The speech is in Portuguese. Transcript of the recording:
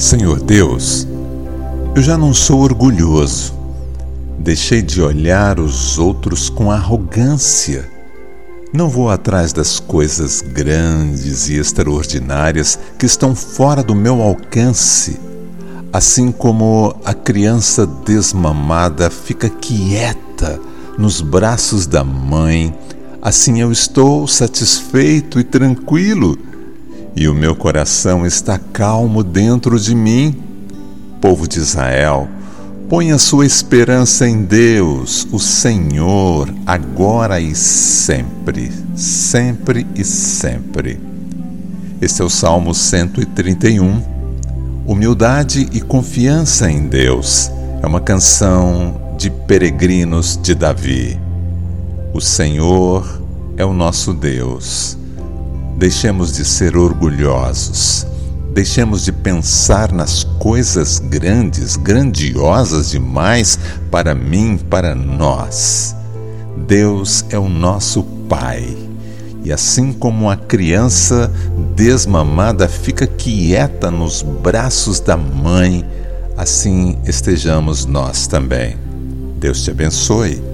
Senhor Deus, eu já não sou orgulhoso. Deixei de olhar os outros com arrogância. Não vou atrás das coisas grandes e extraordinárias que estão fora do meu alcance. Assim como a criança desmamada fica quieta nos braços da mãe, assim eu estou satisfeito e tranquilo e o meu coração está calmo dentro de mim. Povo de Israel, põe a sua esperança em Deus, o Senhor, agora e sempre, sempre e sempre. Este é o Salmo 131. Humildade e confiança em Deus. É uma canção de peregrinos de Davi. O Senhor é o nosso Deus Deixemos de ser orgulhosos. Deixemos de pensar nas coisas grandes, grandiosas demais para mim, para nós. Deus é o nosso Pai. E assim como a criança desmamada fica quieta nos braços da mãe, assim estejamos nós também. Deus te abençoe